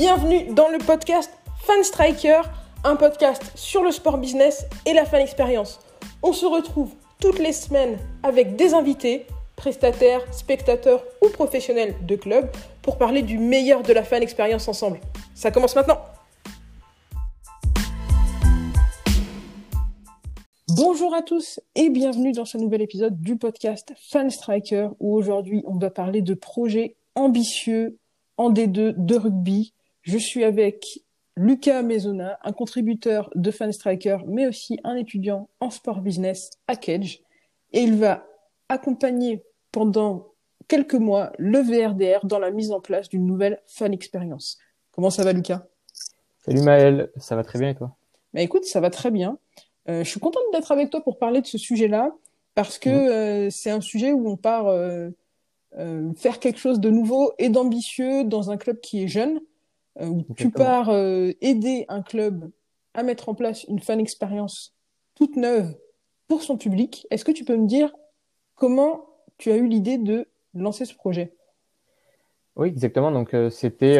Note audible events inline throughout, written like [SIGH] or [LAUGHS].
Bienvenue dans le podcast Fan Striker, un podcast sur le sport business et la fan expérience. On se retrouve toutes les semaines avec des invités, prestataires, spectateurs ou professionnels de club pour parler du meilleur de la fan expérience ensemble. Ça commence maintenant. Bonjour à tous et bienvenue dans ce nouvel épisode du podcast Fan Striker où aujourd'hui on doit parler de projets ambitieux en D2 de rugby. Je suis avec Lucas Maisona, un contributeur de Fan Striker, mais aussi un étudiant en sport business à Cage. Et il va accompagner pendant quelques mois le VRDR dans la mise en place d'une nouvelle fan expérience. Comment ça va, Lucas Salut Maël, ça va très bien et toi? Bah, Écoute, ça va très bien. Euh, je suis contente d'être avec toi pour parler de ce sujet-là, parce que euh, c'est un sujet où on part euh, faire quelque chose de nouveau et d'ambitieux dans un club qui est jeune, où tu pars euh, aider un club à mettre en place une fan expérience toute neuve pour son public. Est-ce que tu peux me dire comment tu as eu l'idée de lancer ce projet? Oui, exactement. Donc c'était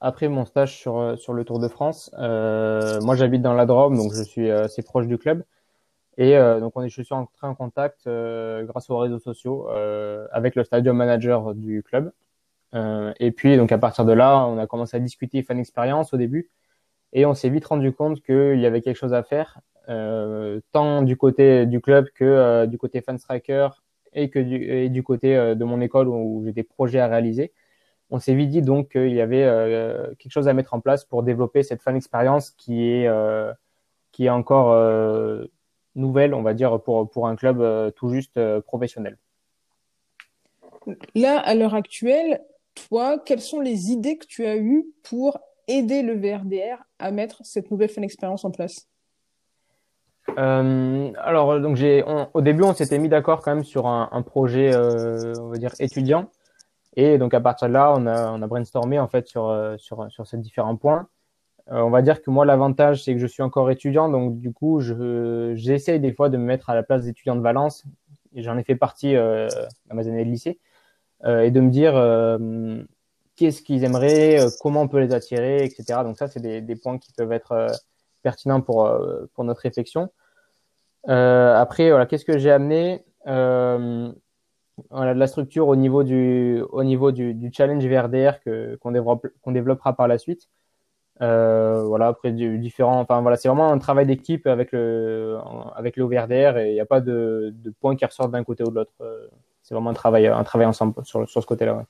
après mon stage sur sur le Tour de France. moi, j'habite dans la Drôme, donc je suis assez proche du club. Et euh, donc, on est, je suis entré en contact euh, grâce aux réseaux sociaux euh, avec le stadium manager du club. Et puis, donc, à partir de là, on a commencé à discuter fan expérience au début. Et on s'est vite rendu compte qu'il y avait quelque chose à faire, tant du côté du club que du côté fan striker et que du, et du côté de mon école où j'ai des projets à réaliser on s'est vite dit donc qu'il y avait euh, quelque chose à mettre en place pour développer cette fan expérience qui est euh, qui est encore euh, nouvelle, on va dire, pour, pour un club euh, tout juste euh, professionnel. Là, à l'heure actuelle, toi, quelles sont les idées que tu as eues pour aider le VRDR à mettre cette nouvelle fan expérience en place? Euh, alors, donc j'ai, au début, on s'était mis d'accord quand même sur un, projet, euh, on va dire étudiant, et donc à partir de là, on a, on a brainstormé en fait sur sur sur ces différents points. Euh, on va dire que moi, l'avantage, c'est que je suis encore étudiant, donc du coup, je, j'essaye des fois de me mettre à la place d'étudiants de Valence, j'en ai fait partie euh, à mes années de lycée, euh, et de me dire euh, qu'est-ce qu'ils aimeraient, euh, comment on peut les attirer, etc. Donc ça, c'est des, points qui peuvent être pertinents pour, pour notre réflexion. après, voilà, qu'est-ce que j'ai amené voilà, de la structure au niveau du, au niveau du, du challenge VRDR que, qu'on, développe, qu'on développera par la suite. Euh, voilà, après différents, enfin voilà, c'est vraiment un travail d'équipe avec le avec le OVRDR et il n'y a pas de, de points qui ressortent d'un côté ou de l'autre. C'est vraiment un travail un travail ensemble sur ce côté-là. Ouais.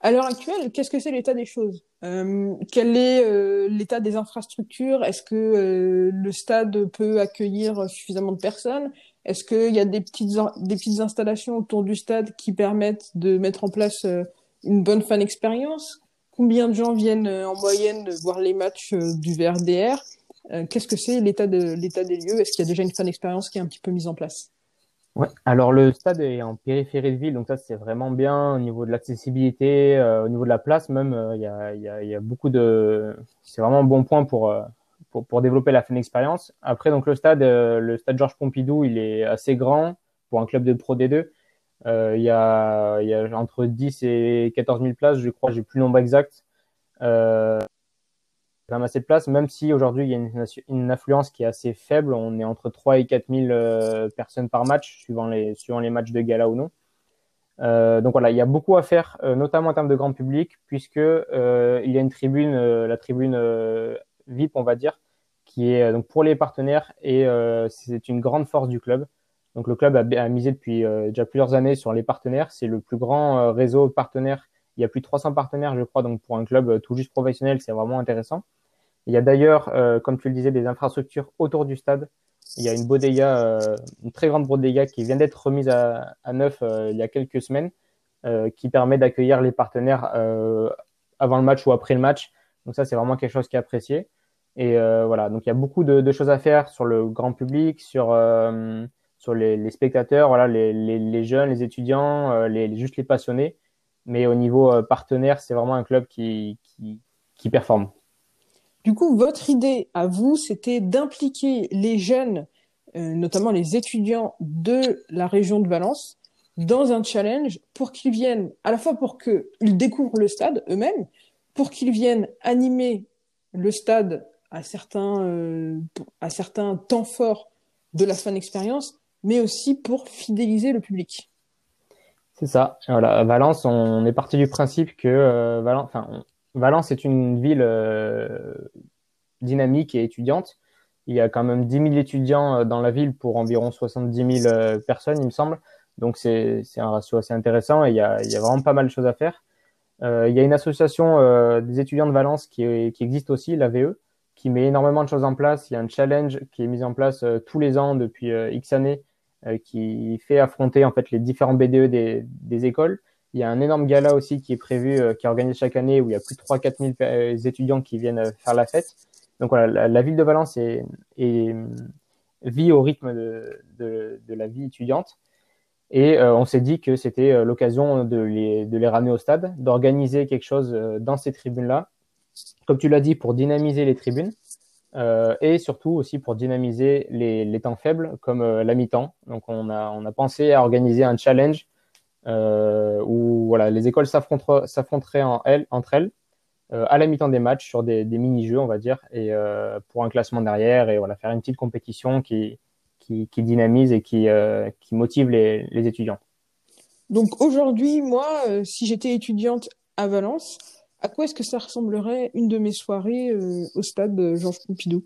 À l'heure actuelle, qu'est-ce que c'est l'état des choses? Euh, Quel est euh, l'état des infrastructures? Est-ce que euh, le stade peut accueillir suffisamment de personnes? Est-ce qu'il y a des petites des petites installations autour du stade qui permettent de mettre en place une bonne fan expérience Combien de gens viennent en moyenne voir les matchs du VRDR Qu'est-ce que c'est l'état de des lieux? Est-ce qu'il y a déjà une fan expérience qui est un petit peu mise en place? Ouais. Alors le stade est en périphérie de ville, donc ça c'est vraiment bien au niveau de l'accessibilité, euh, au niveau de la place même. Il y, a, beaucoup de, c'est vraiment un bon point pour, pour pour développer la fan expérience. Après donc le stade, le stade Georges Pompidou, il est assez grand pour un club de Pro D2. Euh, il y, a, y a entre 10 et 14 000 places, je crois, j'ai plus le nombre exact. Euh, quand même assez de place, même si aujourd'hui il y a une, affluence qui est assez faible. On est entre 3 et 4 000 euh, personnes par match, suivant les, matchs de gala ou non. Euh, donc voilà, il y a beaucoup à faire, euh, notamment en termes de grand public, puisque il y a une tribune, la tribune VIP, on va dire, qui est donc pour les partenaires et c'est une grande force du club. Donc le club a, a misé depuis déjà plusieurs années sur les partenaires. C'est le plus grand réseau partenaire. Il y a plus de 300 partenaires, je crois. Donc pour un club tout juste professionnel, c'est vraiment intéressant. Il y a d'ailleurs, euh, comme tu le disais, des infrastructures autour du stade. Il y a une bodega, euh, une très grande bodega qui vient d'être remise à, à neuf il y a quelques semaines, qui permet d'accueillir les partenaires avant le match ou après le match. Donc ça, c'est vraiment quelque chose qui est apprécié. Et voilà, donc il y a beaucoup de, de, choses à faire sur le grand public, sur sur les, les spectateurs, voilà, les, les, jeunes, les étudiants, euh, les, juste les passionnés. Mais au niveau euh, partenaire, c'est vraiment un club qui, qui, qui performe. Du coup, votre idée à vous, c'était d'impliquer les jeunes, euh, notamment les étudiants de la région de Valence, dans un challenge pour qu'ils viennent, à la fois pour qu'ils découvrent le stade eux-mêmes, pour qu'ils viennent animer le stade à certains, euh, à certains temps forts de la fan expérience, mais aussi pour fidéliser le public. C'est ça. Voilà, Valence, on est parti du principe que euh, Valence, enfin, Valence est une ville euh, dynamique et étudiante. Il y a quand même 10 000 étudiants dans la ville pour environ 70 000 personnes, il me semble. Donc c'est un ratio assez intéressant et il y a, il y a vraiment pas mal de choses à faire. Euh, il y a une association euh, des étudiants de Valence qui, existe aussi, la VE, qui met énormément de choses en place. Il y a un challenge qui est mis en place euh, tous les ans depuis X années, qui fait affronter en fait les différents BDE des, des, écoles. Il y a un énorme gala aussi qui est prévu, qui est organisé chaque année, où il y a plus de 3-4 000 étudiants qui viennent faire la fête. Donc voilà, la, ville de Valence est, est, vit au rythme de, la vie étudiante. Et euh, on s'est dit que c'était euh, l'occasion de les, ramener au stade, d'organiser quelque chose euh, dans ces tribunes-là, comme tu l'as dit, pour dynamiser les tribunes, euh, et surtout aussi pour dynamiser les, temps faibles, comme la mi-temps. Donc on a, pensé à organiser un challenge euh, où voilà, les écoles s'affronteraient en elles, entre elles à la mi-temps des matchs sur des, des mini-jeux, on va dire, et pour un classement derrière, et voilà, faire une petite compétition qui, qui, qui dynamise et qui, euh, qui motive les, les, étudiants. Donc aujourd'hui, moi, euh, si j'étais étudiante à Valence, à quoi est-ce que ça ressemblerait une de mes soirées euh, au stade Georges Pompidou?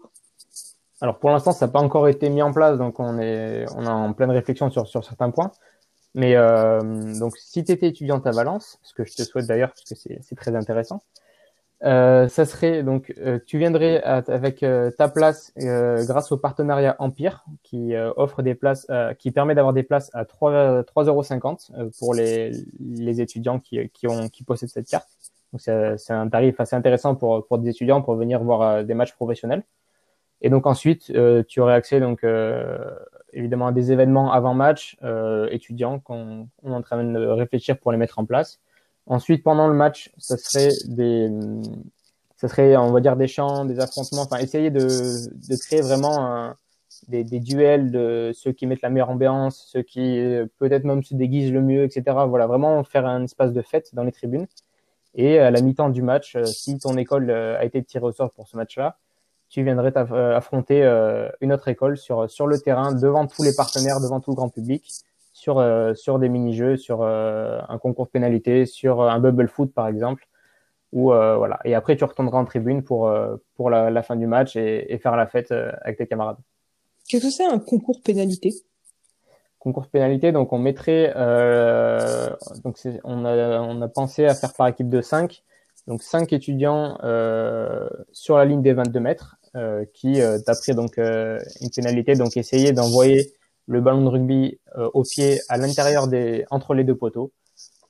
Alors pour l'instant, ça n'a pas encore été mis en place, donc on est, on est en pleine réflexion sur, sur certains points. Mais euh, donc si tu étais étudiante à Valence, ce que je te souhaite d'ailleurs parce que c'est très intéressant, euh, ça serait donc euh, tu viendrais avec euh, ta place grâce au partenariat Empire qui offre des places qui permet d'avoir des places à 3 euros pour les, les étudiants qui, qui ont qui possèdent cette carte. Donc c'est un tarif assez intéressant pour pour des étudiants pour venir voir des matchs professionnels. Et donc ensuite tu aurais accès donc évidemment des événements avant match étudiants qu'on on est en train de réfléchir pour les mettre en place. Ensuite, pendant le match, ça serait des, ça serait, on va dire, des chants, des affrontements. Enfin, essayer de, de créer vraiment des, des, duels de ceux qui mettent la meilleure ambiance, ceux qui peut-être même se déguisent le mieux, etc. Voilà, vraiment faire un espace de fête dans les tribunes. Et à la mi-temps du match, euh, si ton école euh, a été tirée au sort pour ce match-là, tu viendrais euh, affronter une autre école sur, sur le terrain, devant tous les partenaires, devant tout le grand public sur, euh, sur des mini-jeux, sur euh, un concours de pénalité, sur euh, un bubble foot par exemple. Ou voilà. Et après, tu retourneras en tribune pour, pour la, la fin du match et, et faire la fête avec tes camarades. Qu'est-ce que c'est un concours pénalité Concours pénalité, donc on mettrait, euh, donc on a, on a pensé à faire par équipe de 5, donc 5 étudiants euh, sur la ligne des 22 mètres, euh, qui euh, taperaient donc une pénalité, donc essayer d'envoyer le ballon de rugby euh, au pied à l'intérieur des entre les deux poteaux.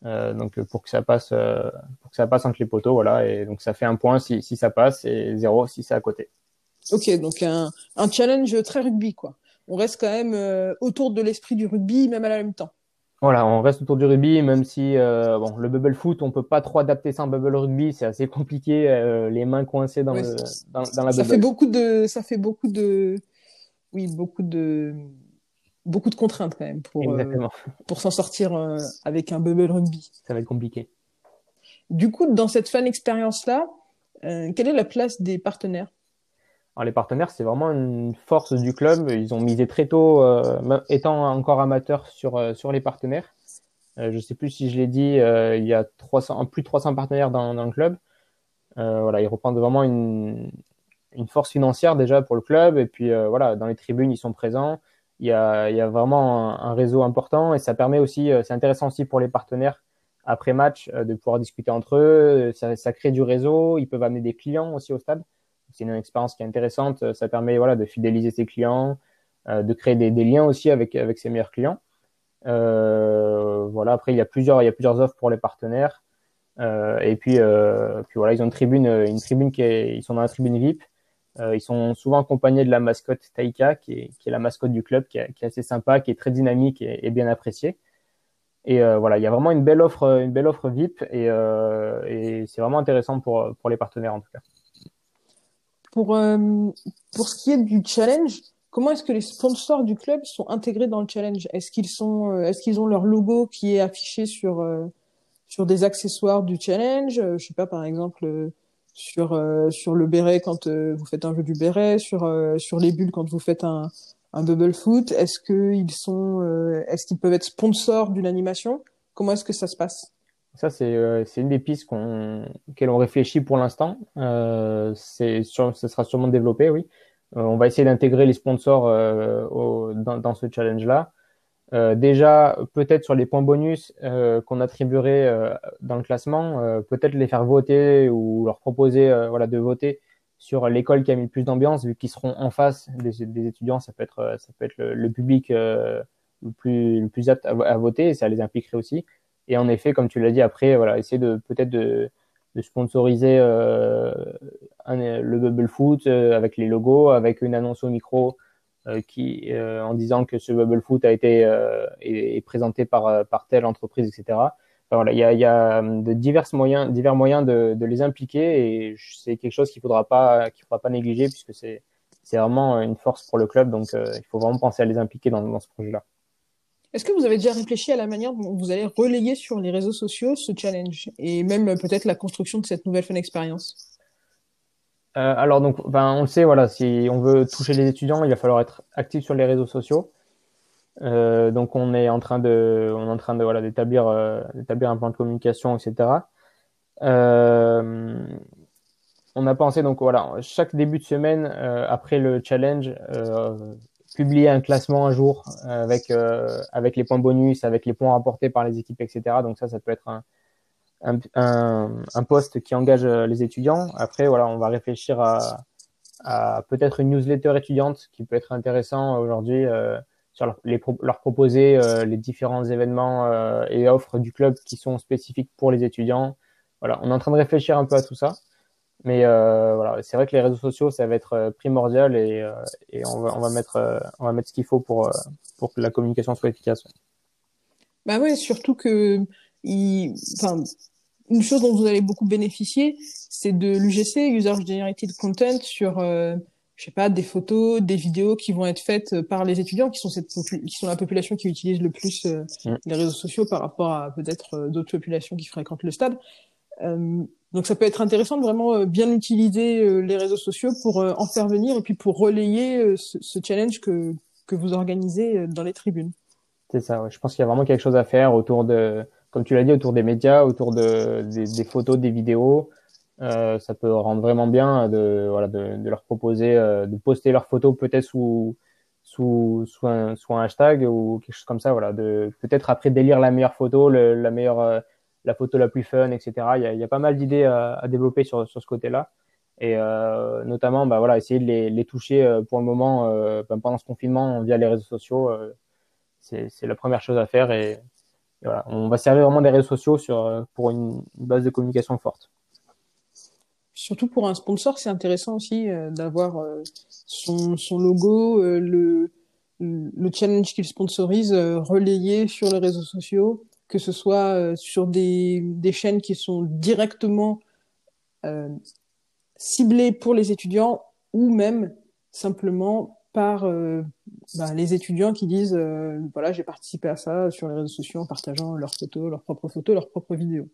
Euh, donc pour que ça passe euh, pour que ça passe entre les poteaux voilà et donc ça fait un point si, si ça passe et zéro si c'est à côté. Ok donc un, un challenge très rugby quoi. On reste quand même autour de l'esprit du rugby même à la même temps. Voilà, on reste autour du rugby, même si euh, bon, le bubble foot, on peut pas trop adapter ça en bubble rugby, c'est assez compliqué, euh, les mains coincées dans, le, dans, dans, la ça fait beaucoup de, ça fait beaucoup de, oui, beaucoup de, beaucoup de contraintes quand même pour, euh, pour s'en sortir avec un bubble rugby. Ça va être compliqué. Du coup, dans cette fan expérience-là, euh, quelle est la place des partenaires? Les partenaires, c'est vraiment une force du club. Ils ont misé très tôt, étant encore amateurs, sur, sur les partenaires. je ne sais plus si je l'ai dit, il y a 300, plus de 300 partenaires dans, le club. voilà, ils reprennent vraiment une, une force financière déjà pour le club. Et puis voilà, dans les tribunes, ils sont présents il y a, il y a vraiment un, réseau important et ça permet aussi, euh, c'est intéressant aussi pour les partenaires après match euh, de pouvoir discuter entre eux. Ça, crée du réseau. Ils peuvent amener des clients aussi au stade. C'est une expérience qui est intéressante. Ça permet voilà de fidéliser ses clients, euh, de créer des, liens aussi avec ses meilleurs clients. Euh, voilà. Après, il y a plusieurs il y a plusieurs offres pour les partenaires. Euh, et puis puis voilà, ils ont une tribune une tribune qui est ils sont dans la tribune VIP ils sont souvent accompagnés de la mascotte Taika, qui est, la mascotte du club, qui est, assez sympa, qui est très dynamique et, bien appréciée. Et voilà, il y a vraiment une belle offre, une belle offre VIP, et, c'est vraiment intéressant pour les partenaires en tout cas. Pour euh, pour ce qui est du challenge, comment est-ce que les sponsors du club sont intégrés dans le challenge? Est-ce qu'ils sont, euh, est-ce qu'ils ont leur logo qui est affiché sur sur des accessoires du challenge? je sais pas, par exemple, sur sur le béret quand vous faites un jeu du béret, sur sur les bulles quand vous faites un un bubble foot. Est-ce qu'ils sont, est-ce qu'ils peuvent être sponsors d'une animation? Comment est-ce que ça se passe? Ça, c'est euh, une des pistes qu'on, auxquelles on réfléchit pour l'instant. Euh, c'est ce sera sûrement développé, oui. Euh, on va essayer d'intégrer les sponsors euh, dans, ce challenge-là. Euh, déjà, peut-être sur les points bonus qu'on attribuerait dans le classement, peut-être les faire voter ou leur proposer voilà, de voter sur l'école qui a mis le plus d'ambiance, vu qu'ils seront en face des, étudiants. Ça peut être, ça peut être le, public le plus, le plus apte à, voter et ça les impliquerait aussi. Et en effet, comme tu l'as dit, après, voilà, essayer de peut-être de, sponsoriser euh, le Bubble Foot euh, avec les logos, avec une annonce au micro euh, qui, en disant que ce Bubble Foot a été est, présenté par, par telle entreprise, etc. Voilà, il y a, a de divers moyens, divers moyens de, les impliquer et c'est quelque chose qu'il faudra pas, qu'il faudra pas négliger puisque c'est c'est vraiment une force pour le club. Donc, il faut vraiment penser à les impliquer dans, dans ce projet-là. Est-ce que vous avez déjà réfléchi à la manière dont vous allez relayer sur les réseaux sociaux ce challenge et même euh, peut-être la construction de cette nouvelle fun expérience? Euh, Alors donc, ben, on le sait, voilà, si on veut toucher les étudiants, il va falloir être actif sur les réseaux sociaux. Euh, donc on est en train de, on est en train de voilà d'établir, d'établir un plan de communication, etc. On a pensé donc voilà chaque début de semaine après le challenge publier un classement un jour euh, avec euh, avec les points bonus, avec les points rapportés par les équipes, etc. Donc ça, ça peut être un un, poste qui engage euh, les étudiants. Après, voilà, on va réfléchir à, peut-être une newsletter étudiante qui peut être intéressant aujourd'hui sur leur, les, leur proposer les différents événements et offres du club qui sont spécifiques pour les étudiants. Voilà, on est en train de réfléchir un peu à tout ça. Mais euh, voilà, c'est vrai que les réseaux sociaux, ça va être euh, primordial et, euh, et on, va, on, va mettre, euh, on va mettre ce qu'il faut pour, pour que la communication soit efficace. Bah ouais, surtout que il, enfin, une chose dont vous allez beaucoup bénéficier, c'est de l'UGC, User Generated Content, sur, euh, je sais pas, des photos, des vidéos qui vont être faites par les étudiants, qui sont, cette qui sont la population qui utilise le plus euh, mm. les réseaux sociaux par rapport à peut-être d'autres populations qui fréquentent le stade. Donc ça peut être intéressant de vraiment euh, bien utiliser euh, les réseaux sociaux pour euh, en faire venir et puis pour relayer ce, challenge que, que vous organisez dans les tribunes. C'est ça, ouais. je pense qu'il y a vraiment quelque chose à faire autour de, comme tu l'as dit, autour des médias, autour de, des, photos, des vidéos. Ça peut rendre vraiment bien de, voilà, de, leur proposer de poster leurs photos peut-être sous, sous, sous, un, hashtag ou quelque chose comme ça. Voilà, de peut-être après délire la meilleure photo, la meilleure la photo la plus fun, etc. Il y a, pas mal d'idées à, développer sur, sur ce côté-là. Et euh, notamment, bah, voilà, essayer de les, les toucher euh, pour le moment euh, bah, pendant ce confinement via les réseaux sociaux. C'est la première chose à faire. Et, voilà, on va servir vraiment des réseaux sociaux sur, pour une, une base de communication forte. Surtout pour un sponsor, c'est intéressant aussi d'avoir son, son logo, le, le challenge qu'il sponsorise relayé sur les réseaux sociaux que ce soit euh, sur des, des, chaînes qui sont directement euh, ciblées pour les étudiants ou même simplement par euh, bah, les étudiants qui disent euh, voilà j'ai participé à ça sur les réseaux sociaux en partageant leurs photos, leurs propres photos, leurs propres vidéos.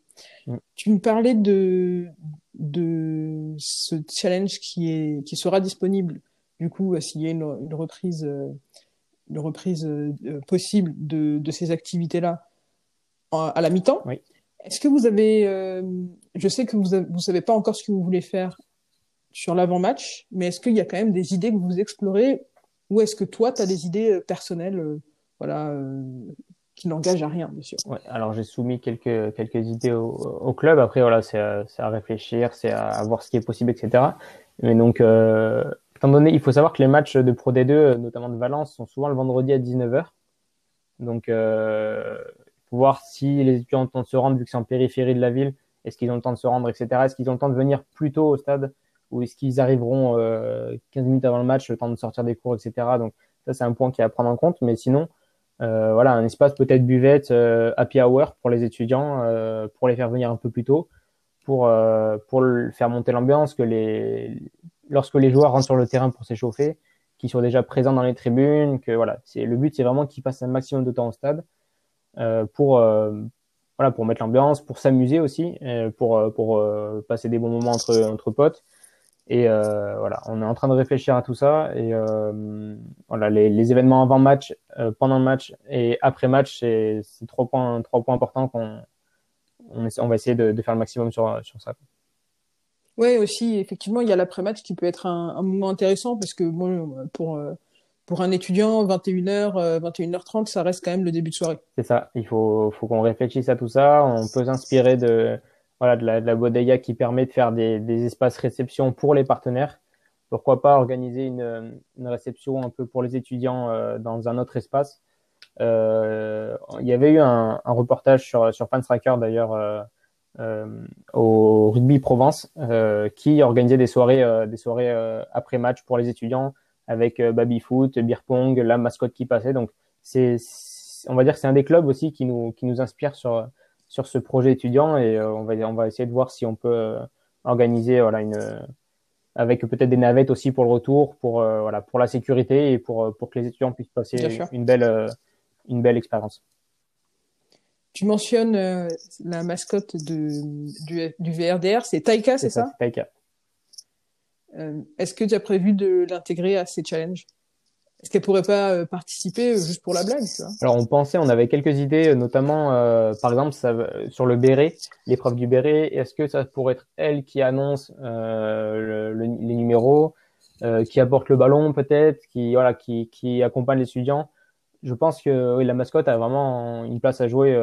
Tu me parlais de de ce challenge qui est qui sera disponible du coup s'il y a une, une reprise une reprise possible de, de ces activités là à la mi-temps. Oui. Est-ce que vous avez, euh, je sais que vous ne savez pas encore ce que vous voulez faire sur l'avant-match, mais est-ce qu'il y a quand même des idées que vous explorez ou est-ce que toi, tu as des idées euh, personnelles euh, voilà, euh, qui n'engagent à rien, bien sûr? Ouais, Alors, j'ai soumis quelques, quelques idées au, au club. Après, voilà, c'est à, à, réfléchir, c'est à, à, voir ce qui est possible, etc. Mais donc, étant donné, il faut savoir que les matchs de Pro D2, notamment de Valence, sont souvent le vendredi à 19h. Donc, pour voir si les étudiants ont le temps de se rendre, vu que c'est en périphérie de la ville, est-ce qu'ils ont le temps de se rendre, etc. Est-ce qu'ils ont le temps de venir plus tôt au stade ou est-ce qu'ils arriveront euh, 15 minutes avant le match, le temps de sortir des cours, etc. Donc ça, c'est un point qui est à prendre en compte. Mais sinon, euh, voilà, un espace peut-être buvette, euh, happy hour pour les étudiants, euh, pour les faire venir un peu plus tôt, pour euh, pour faire monter l'ambiance, que les lorsque les joueurs rentrent sur le terrain pour s'échauffer, qu'ils soient déjà présents dans les tribunes, que voilà, c'est le but, c'est vraiment qu'ils passent un maximum de temps au stade. Euh, pour, euh, voilà, pour mettre l'ambiance, pour s'amuser aussi, pour pour passer des bons moments entre entre potes. Et euh, voilà, on est en train de réfléchir à tout ça. Et euh, voilà, les, événements avant match, euh, pendant match et après match, c'est trois points, trois points importants qu'on on, va essayer de, faire le maximum sur, sur ça. Ouais, aussi, effectivement, il y a l'après-match qui peut être un, un, moment intéressant parce que bon, pour pour un étudiant, 21h, 21h30, ça reste quand même le début de soirée. C'est ça. Il faut faut qu'on réfléchisse à tout ça. On peut s'inspirer de voilà, de la, de la bodega qui permet de faire des, des, espaces réception pour les partenaires. Pourquoi pas organiser une, une réception un peu pour les étudiants euh, dans un autre espace. Euh, il y avait eu un, un reportage sur, sur d'ailleurs euh, euh, au Rugby Provence euh, qui organisait des soirées, des soirées après match pour les étudiants avec baby foot, beer pong, la mascotte qui passait. Donc c'est, on va dire que c'est un des clubs aussi qui nous, qui nous inspire sur sur ce projet étudiant et euh, on va on va essayer de voir si on peut euh, organiser voilà une avec peut-être des navettes aussi pour le retour pour euh, voilà pour la sécurité et pour pour que les étudiants puissent passer une belle une belle expérience. Tu mentionnes la mascotte de, du, du VRDR, c'est Taika, c'est ça, ça? Taika. Est-ce que tu as prévu de l'intégrer à ces challenges? Est-ce qu'elle pourrait pas euh, participer euh, juste pour la blague Alors on pensait, on avait quelques idées, notamment euh, par exemple sur le béret, l'épreuve du béret. Est-ce que ça pourrait être elle qui annonce euh, le, les numéros, euh, qui apporte le ballon peut-être, qui voilà, qui, accompagne les étudiants? Je pense que oui, la mascotte a vraiment une place à jouer.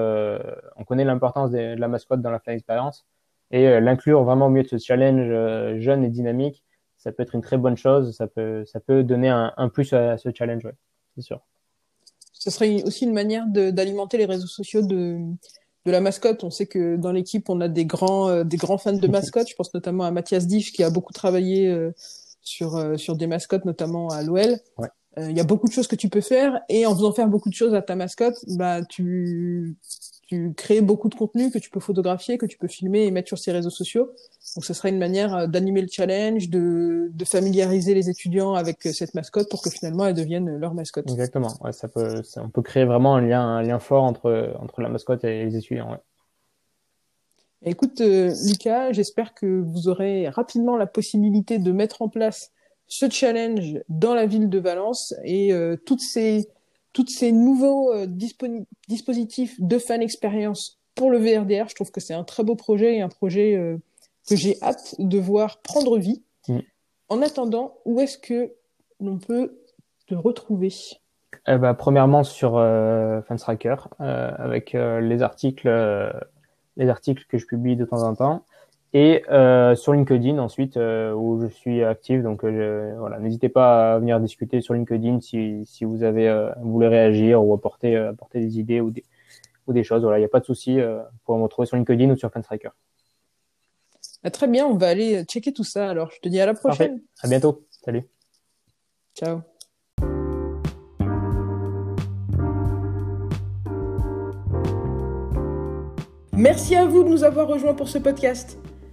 on connaît l'importance de, la mascotte dans la fin d'expérience et l'inclure vraiment au milieu de ce challenge jeune et dynamique ça peut être une très bonne chose. Ça peut, ça peut donner un, un plus à, ce challenge, ouais, c'est sûr. Ce serait aussi une manière d'alimenter les réseaux sociaux de, de la mascotte. On sait que dans l'équipe, on a des grands, euh, des grands fans de [LAUGHS] mascottes. Je pense notamment à Mathias Diff qui a beaucoup travaillé euh, sur, euh, sur des mascottes, notamment à l'OL. Ouais. Il y a beaucoup de choses que tu peux faire et en faisant faire beaucoup de choses à ta mascotte, bah tu tu crées beaucoup de contenu que tu peux photographier, que tu peux filmer et mettre sur ces réseaux sociaux. Donc, ce sera une manière euh, d'animer le challenge, de, de, familiariser les étudiants avec euh, cette mascotte pour que finalement elle devienne leur mascotte. Exactement. Ouais, ça peut, ça, on peut créer vraiment un lien, un lien fort entre entre la mascotte et les étudiants. Ouais. Écoute, euh, Lucas, j'espère que vous aurez rapidement la possibilité de mettre en place ce challenge dans la ville de Valence et euh, toutes ces toutes ces nouveaux euh, dispositifs de fan expérience pour le VRDR. Je trouve que c'est un très beau projet et un projet euh, que j'ai hâte de voir prendre vie. Mm. En attendant, où est-ce que l'on peut te retrouver? Eh ben, Premièrement sur euh, Fanstracker, euh, avec les articles, les articles que je publie de temps en temps et euh, sur LinkedIn ensuite euh, où je suis actif donc euh, voilà n'hésitez pas à venir discuter sur LinkedIn si, si vous avez vous voulez réagir ou apporter apporter des idées ou des ou des choses voilà il n'y a pas de souci pour me retrouver sur LinkedIn ou sur Fanstriker. Ah, très bien on va aller checker tout ça alors je te dis à la prochaine. Parfait. À bientôt salut. Ciao. Merci à vous de nous avoir rejoints pour ce podcast.